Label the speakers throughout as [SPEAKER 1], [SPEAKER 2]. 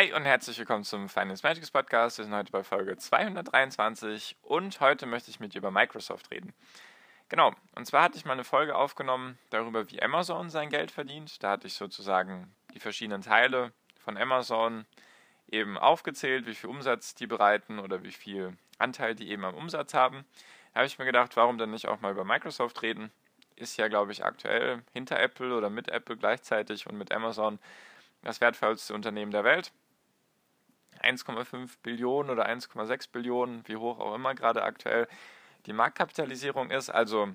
[SPEAKER 1] Hi und herzlich willkommen zum Finance Magics Podcast. Wir sind heute bei Folge 223 und heute möchte ich mit dir über Microsoft reden. Genau, und zwar hatte ich mal eine Folge aufgenommen darüber, wie Amazon sein Geld verdient. Da hatte ich sozusagen die verschiedenen Teile von Amazon eben aufgezählt, wie viel Umsatz die bereiten oder wie viel Anteil die eben am Umsatz haben. Da habe ich mir gedacht, warum dann nicht auch mal über Microsoft reden? Ist ja, glaube ich, aktuell hinter Apple oder mit Apple gleichzeitig und mit Amazon das wertvollste Unternehmen der Welt. 1,5 Billionen oder 1,6 Billionen, wie hoch auch immer gerade aktuell die Marktkapitalisierung ist. Also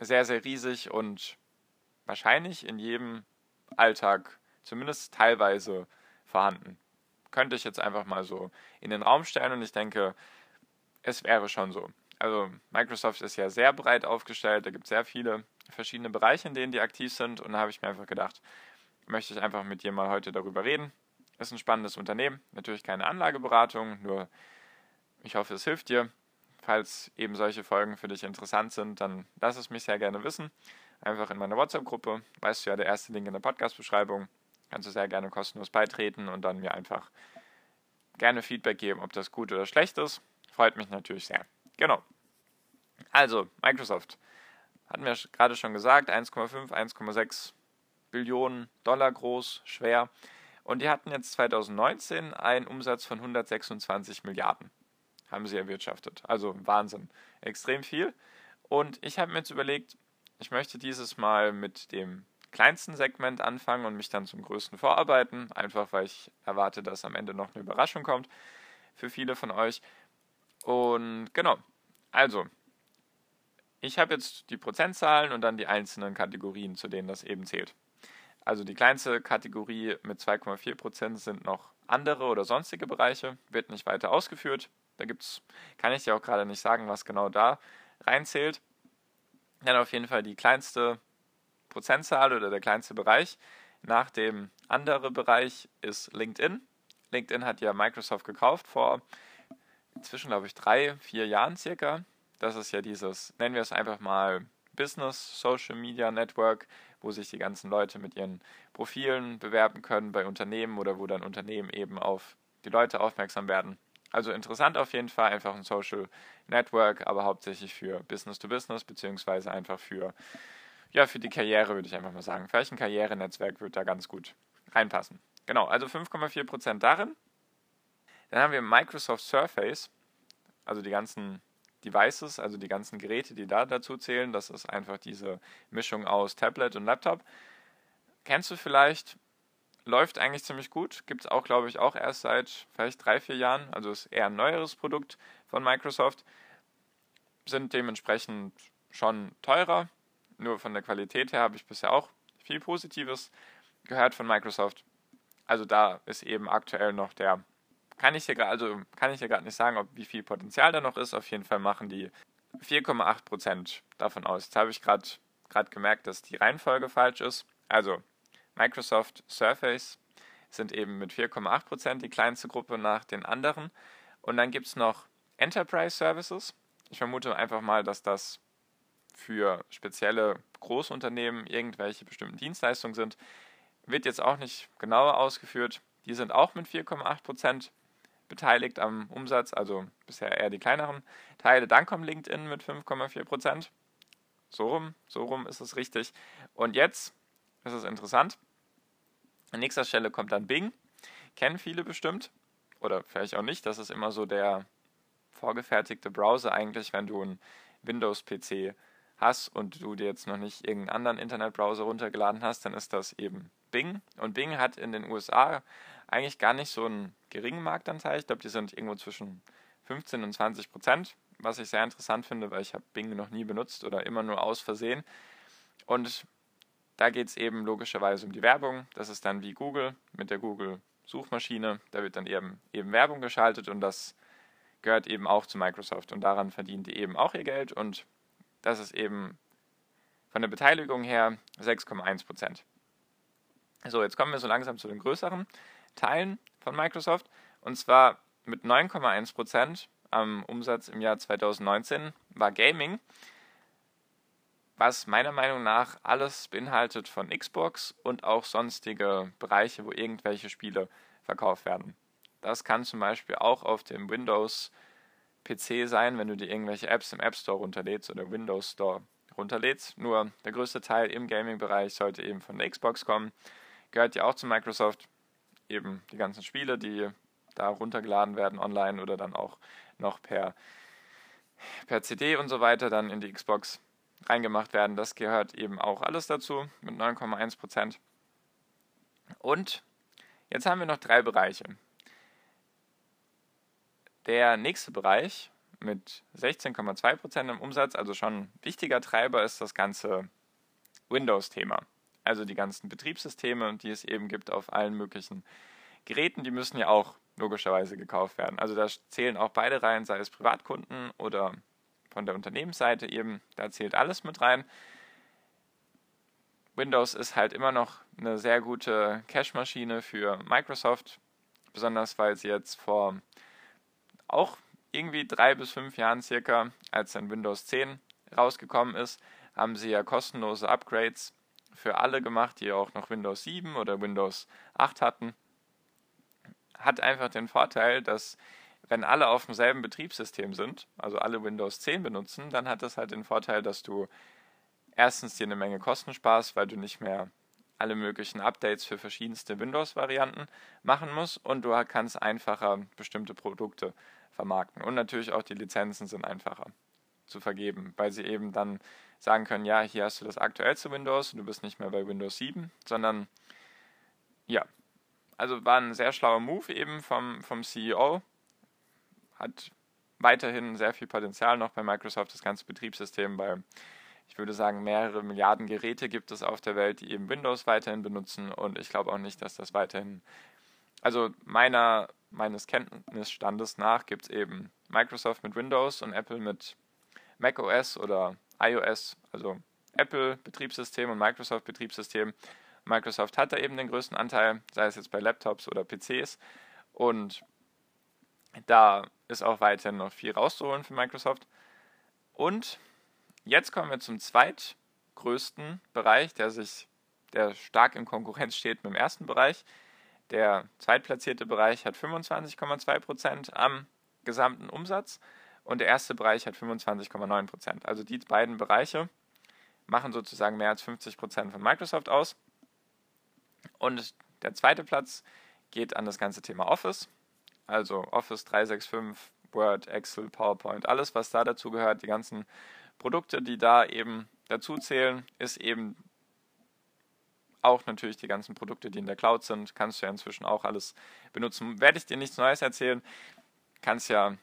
[SPEAKER 1] sehr, sehr riesig und wahrscheinlich in jedem Alltag zumindest teilweise vorhanden. Könnte ich jetzt einfach mal so in den Raum stellen und ich denke, es wäre schon so. Also Microsoft ist ja sehr breit aufgestellt, da gibt es sehr viele verschiedene Bereiche, in denen die aktiv sind und da habe ich mir einfach gedacht, möchte ich einfach mit dir mal heute darüber reden, ist ein spannendes Unternehmen. Natürlich keine Anlageberatung, nur ich hoffe, es hilft dir. Falls eben solche Folgen für dich interessant sind, dann lass es mich sehr gerne wissen. Einfach in meiner WhatsApp-Gruppe. Weißt du ja, der erste Link in der Podcast-Beschreibung. Kannst du sehr gerne kostenlos beitreten und dann mir einfach gerne Feedback geben, ob das gut oder schlecht ist. Freut mich natürlich sehr. Genau. Also, Microsoft. Hatten wir gerade schon gesagt, 1,5, 1,6 Billionen Dollar groß, schwer. Und die hatten jetzt 2019 einen Umsatz von 126 Milliarden. Haben sie erwirtschaftet. Also Wahnsinn. Extrem viel. Und ich habe mir jetzt überlegt, ich möchte dieses Mal mit dem kleinsten Segment anfangen und mich dann zum größten vorarbeiten. Einfach weil ich erwarte, dass am Ende noch eine Überraschung kommt für viele von euch. Und genau. Also, ich habe jetzt die Prozentzahlen und dann die einzelnen Kategorien, zu denen das eben zählt. Also die kleinste Kategorie mit 2,4% sind noch andere oder sonstige Bereiche, wird nicht weiter ausgeführt. Da gibt's, kann ich dir auch gerade nicht sagen, was genau da reinzählt. Dann auf jeden Fall die kleinste Prozentzahl oder der kleinste Bereich. Nach dem andere Bereich ist LinkedIn. LinkedIn hat ja Microsoft gekauft vor inzwischen, glaube ich, drei, vier Jahren circa. Das ist ja dieses, nennen wir es einfach mal Business Social Media Network, wo sich die ganzen Leute mit ihren Profilen bewerben können bei Unternehmen oder wo dann Unternehmen eben auf die Leute aufmerksam werden. Also interessant auf jeden Fall, einfach ein Social Network, aber hauptsächlich für Business to Business, beziehungsweise einfach für, ja, für die Karriere, würde ich einfach mal sagen. Vielleicht ein Karrierenetzwerk wird da ganz gut reinpassen. Genau, also 5,4% darin. Dann haben wir Microsoft Surface, also die ganzen Devices, also die ganzen Geräte, die da dazu zählen. Das ist einfach diese Mischung aus Tablet und Laptop. Kennst du vielleicht? Läuft eigentlich ziemlich gut. Gibt es auch, glaube ich, auch erst seit vielleicht drei, vier Jahren. Also ist eher ein neueres Produkt von Microsoft. Sind dementsprechend schon teurer. Nur von der Qualität her habe ich bisher auch viel Positives gehört von Microsoft. Also da ist eben aktuell noch der kann ich hier also kann ich hier gerade nicht sagen, ob wie viel Potenzial da noch ist. Auf jeden Fall machen die 4,8% davon aus. Jetzt habe ich gerade gerade gemerkt, dass die Reihenfolge falsch ist. Also Microsoft Surface sind eben mit 4,8% die kleinste Gruppe nach den anderen. Und dann gibt es noch Enterprise Services. Ich vermute einfach mal, dass das für spezielle Großunternehmen irgendwelche bestimmten Dienstleistungen sind. Wird jetzt auch nicht genauer ausgeführt. Die sind auch mit 4,8 beteiligt am Umsatz, also bisher eher die kleineren Teile. Dann kommt LinkedIn mit 5,4 Prozent. So rum, so rum ist es richtig. Und jetzt ist es interessant. An nächster Stelle kommt dann Bing. Kennen viele bestimmt. Oder vielleicht auch nicht. Das ist immer so der vorgefertigte Browser eigentlich, wenn du einen Windows-PC hast und du dir jetzt noch nicht irgendeinen anderen Internetbrowser runtergeladen hast, dann ist das eben Bing. Und Bing hat in den USA eigentlich gar nicht so einen geringen Marktanteil. Ich glaube, die sind irgendwo zwischen 15 und 20 Prozent, was ich sehr interessant finde, weil ich habe Bing noch nie benutzt oder immer nur aus Versehen. Und da geht es eben logischerweise um die Werbung. Das ist dann wie Google mit der Google Suchmaschine, da wird dann eben, eben Werbung geschaltet und das gehört eben auch zu Microsoft und daran verdienen die eben auch ihr Geld und das ist eben von der Beteiligung her 6,1 Prozent. So, jetzt kommen wir so langsam zu den größeren Teilen von Microsoft und zwar mit 9,1 Prozent am Umsatz im Jahr 2019 war Gaming, was meiner Meinung nach alles beinhaltet von Xbox und auch sonstige Bereiche, wo irgendwelche Spiele verkauft werden. Das kann zum Beispiel auch auf dem Windows PC sein, wenn du dir irgendwelche Apps im App Store runterlädst oder Windows Store runterlädst. Nur der größte Teil im Gaming-Bereich sollte eben von der Xbox kommen. Gehört ja auch zu Microsoft. Eben die ganzen Spiele, die da runtergeladen werden online oder dann auch noch per, per CD und so weiter dann in die Xbox reingemacht werden. Das gehört eben auch alles dazu mit 9,1 Prozent. Und jetzt haben wir noch drei Bereiche. Der nächste Bereich mit 16,2 Prozent im Umsatz, also schon ein wichtiger Treiber, ist das ganze Windows-Thema. Also die ganzen Betriebssysteme, die es eben gibt auf allen möglichen Geräten, die müssen ja auch logischerweise gekauft werden. Also da zählen auch beide rein, sei es Privatkunden oder von der Unternehmensseite eben, da zählt alles mit rein. Windows ist halt immer noch eine sehr gute Cache-Maschine für Microsoft, besonders weil sie jetzt vor auch irgendwie drei bis fünf Jahren circa, als dann Windows 10 rausgekommen ist, haben sie ja kostenlose Upgrades für alle gemacht, die auch noch Windows 7 oder Windows 8 hatten hat einfach den Vorteil, dass wenn alle auf demselben Betriebssystem sind, also alle Windows 10 benutzen, dann hat das halt den Vorteil, dass du erstens dir eine Menge Kosten sparst, weil du nicht mehr alle möglichen Updates für verschiedenste Windows-Varianten machen musst und du kannst einfacher bestimmte Produkte vermarkten. Und natürlich auch die Lizenzen sind einfacher zu vergeben, weil sie eben dann sagen können, ja, hier hast du das aktuellste Windows und du bist nicht mehr bei Windows 7, sondern ja, also war ein sehr schlauer Move eben vom, vom CEO. Hat weiterhin sehr viel Potenzial noch bei Microsoft, das ganze Betriebssystem, weil ich würde sagen, mehrere Milliarden Geräte gibt es auf der Welt, die eben Windows weiterhin benutzen und ich glaube auch nicht, dass das weiterhin, also meiner, meines Kenntnisstandes nach gibt es eben Microsoft mit Windows und Apple mit macOS oder iOS, also Apple Betriebssystem und Microsoft Betriebssystem Microsoft hat da eben den größten Anteil, sei es jetzt bei Laptops oder PCs. Und da ist auch weiterhin noch viel rauszuholen für Microsoft. Und jetzt kommen wir zum zweitgrößten Bereich, der sich, der stark in Konkurrenz steht mit dem ersten Bereich. Der zweitplatzierte Bereich hat 25,2% am gesamten Umsatz und der erste Bereich hat 25,9%. Also die beiden Bereiche machen sozusagen mehr als 50% von Microsoft aus. Und der zweite Platz geht an das ganze Thema Office. Also Office 365, Word, Excel, PowerPoint, alles, was da dazu gehört, die ganzen Produkte, die da eben dazu zählen, ist eben auch natürlich die ganzen Produkte, die in der Cloud sind, kannst du ja inzwischen auch alles benutzen. Werde ich dir nichts Neues erzählen, kannst ja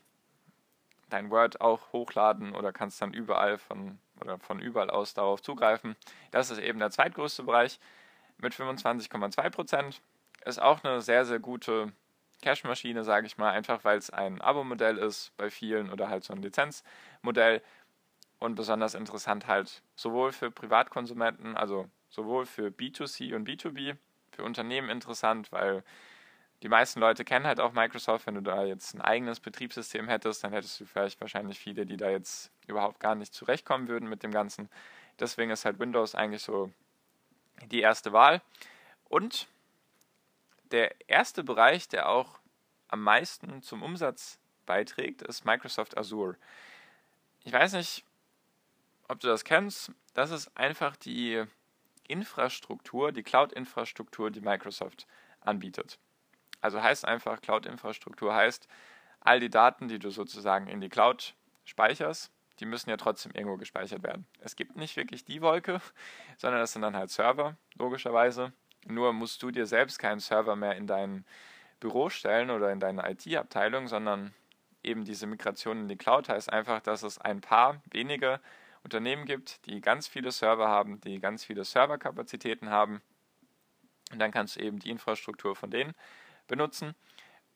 [SPEAKER 1] dein Word auch hochladen oder kannst dann überall von oder von überall aus darauf zugreifen. Das ist eben der zweitgrößte Bereich mit 25,2 Prozent. Ist auch eine sehr, sehr gute Cash-Maschine, sage ich mal, einfach weil es ein Abo-Modell ist bei vielen oder halt so ein Lizenzmodell und besonders interessant halt sowohl für Privatkonsumenten, also sowohl für B2C und B2B, für Unternehmen interessant, weil die meisten Leute kennen halt auch Microsoft. Wenn du da jetzt ein eigenes Betriebssystem hättest, dann hättest du vielleicht wahrscheinlich viele, die da jetzt überhaupt gar nicht zurechtkommen würden mit dem Ganzen. Deswegen ist halt Windows eigentlich so die erste Wahl. Und der erste Bereich, der auch am meisten zum Umsatz beiträgt, ist Microsoft Azure. Ich weiß nicht, ob du das kennst. Das ist einfach die Infrastruktur, die Cloud-Infrastruktur, die Microsoft anbietet. Also heißt einfach, Cloud-Infrastruktur heißt, all die Daten, die du sozusagen in die Cloud speicherst, die müssen ja trotzdem irgendwo gespeichert werden. Es gibt nicht wirklich die Wolke, sondern das sind dann halt Server, logischerweise. Nur musst du dir selbst keinen Server mehr in dein Büro stellen oder in deine IT-Abteilung, sondern eben diese Migration in die Cloud heißt einfach, dass es ein paar wenige Unternehmen gibt, die ganz viele Server haben, die ganz viele Serverkapazitäten haben. Und dann kannst du eben die Infrastruktur von denen benutzen.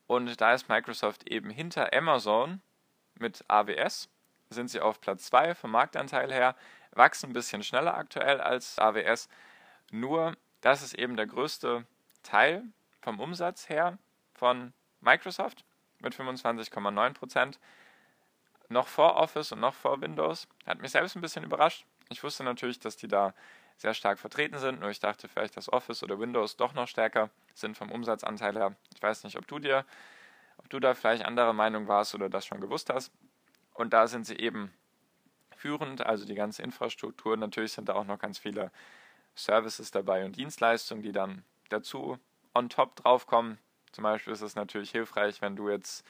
[SPEAKER 1] Und da ist Microsoft eben hinter Amazon mit AWS, sind sie auf Platz 2 vom Marktanteil her, wachsen ein bisschen schneller aktuell als AWS. Nur, das ist eben der größte Teil vom Umsatz her von Microsoft mit 25,9% Noch vor Office und noch vor Windows. Hat mich selbst ein bisschen überrascht. Ich wusste natürlich, dass die da sehr stark vertreten sind, nur ich dachte vielleicht, dass Office oder Windows doch noch stärker sind vom Umsatzanteil her. Ich weiß nicht, ob du dir, ob du da vielleicht anderer Meinung warst oder das schon gewusst hast. Und da sind sie eben führend, also die ganze Infrastruktur. Natürlich sind da auch noch ganz viele Services dabei und Dienstleistungen, die dann dazu on top draufkommen. Zum Beispiel ist es natürlich hilfreich, wenn du jetzt,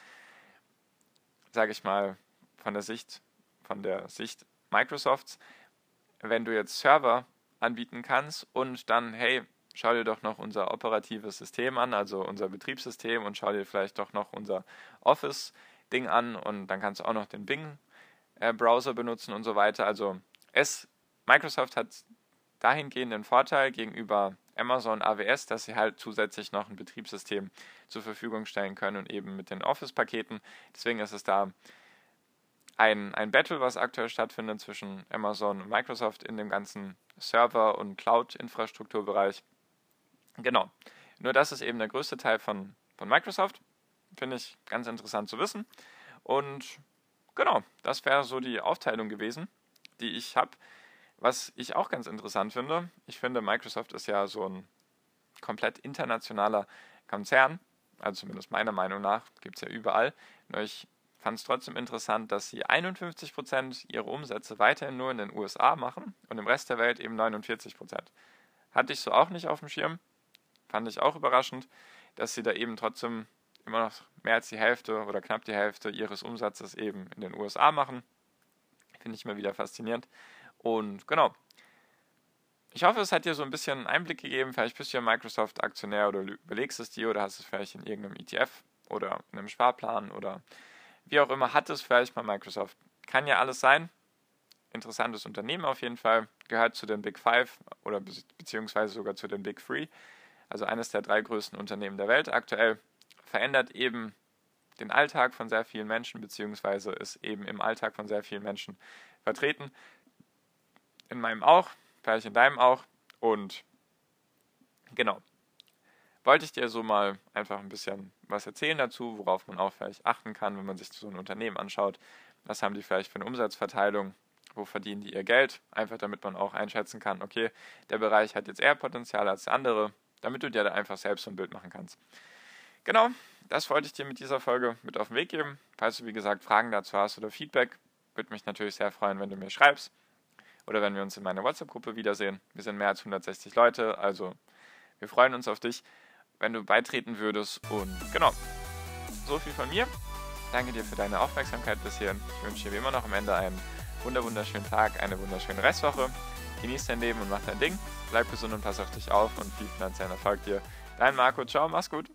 [SPEAKER 1] sage ich mal, von der Sicht, von der Sicht Microsofts, wenn du jetzt Server anbieten kannst und dann, hey, schau dir doch noch unser operatives System an, also unser Betriebssystem und schau dir vielleicht doch noch unser Office-Ding an und dann kannst du auch noch den Bing-Browser benutzen und so weiter. Also es, Microsoft hat dahingehend den Vorteil gegenüber Amazon AWS, dass sie halt zusätzlich noch ein Betriebssystem zur Verfügung stellen können und eben mit den Office-Paketen. Deswegen ist es da ein, ein Battle, was aktuell stattfindet zwischen Amazon und Microsoft in dem ganzen Server- und Cloud-Infrastrukturbereich. Genau. Nur das ist eben der größte Teil von, von Microsoft. Finde ich ganz interessant zu wissen. Und genau, das wäre so die Aufteilung gewesen, die ich habe. Was ich auch ganz interessant finde, ich finde, Microsoft ist ja so ein komplett internationaler Konzern, also zumindest meiner Meinung nach, gibt es ja überall. Nur ich fand es trotzdem interessant, dass sie 51% ihrer Umsätze weiterhin nur in den USA machen und im Rest der Welt eben 49%. Hatte ich so auch nicht auf dem Schirm. Fand ich auch überraschend, dass sie da eben trotzdem immer noch mehr als die Hälfte oder knapp die Hälfte ihres Umsatzes eben in den USA machen. Finde ich immer wieder faszinierend. Und genau. Ich hoffe, es hat dir so ein bisschen Einblick gegeben. Vielleicht bist du ja Microsoft-Aktionär oder überlegst es dir oder hast es vielleicht in irgendeinem ETF oder in einem Sparplan oder wie auch immer, hat es vielleicht mal Microsoft. Kann ja alles sein. Interessantes Unternehmen auf jeden Fall. Gehört zu den Big Five oder be beziehungsweise sogar zu den Big Three. Also eines der drei größten Unternehmen der Welt aktuell. Verändert eben den Alltag von sehr vielen Menschen, beziehungsweise ist eben im Alltag von sehr vielen Menschen vertreten. In meinem auch, vielleicht in deinem auch. Und genau, wollte ich dir so mal einfach ein bisschen was erzählen dazu, worauf man auch vielleicht achten kann, wenn man sich so ein Unternehmen anschaut. Was haben die vielleicht für eine Umsatzverteilung? Wo verdienen die ihr Geld? Einfach damit man auch einschätzen kann, okay, der Bereich hat jetzt eher Potenzial als der andere, damit du dir da einfach selbst so ein Bild machen kannst. Genau, das wollte ich dir mit dieser Folge mit auf den Weg geben. Falls du, wie gesagt, Fragen dazu hast oder Feedback, würde mich natürlich sehr freuen, wenn du mir schreibst oder wenn wir uns in meiner WhatsApp-Gruppe wiedersehen. Wir sind mehr als 160 Leute, also wir freuen uns auf dich wenn du beitreten würdest. Und genau, so viel von mir. Danke dir für deine Aufmerksamkeit bis hierhin. Ich wünsche dir wie immer noch am Ende einen wunderschönen Tag, eine wunderschöne Restwoche. Genieß dein Leben und mach dein Ding. Bleib gesund und pass auf dich auf und viel finanziellen Erfolg dir. Dein Marco, ciao, mach's gut.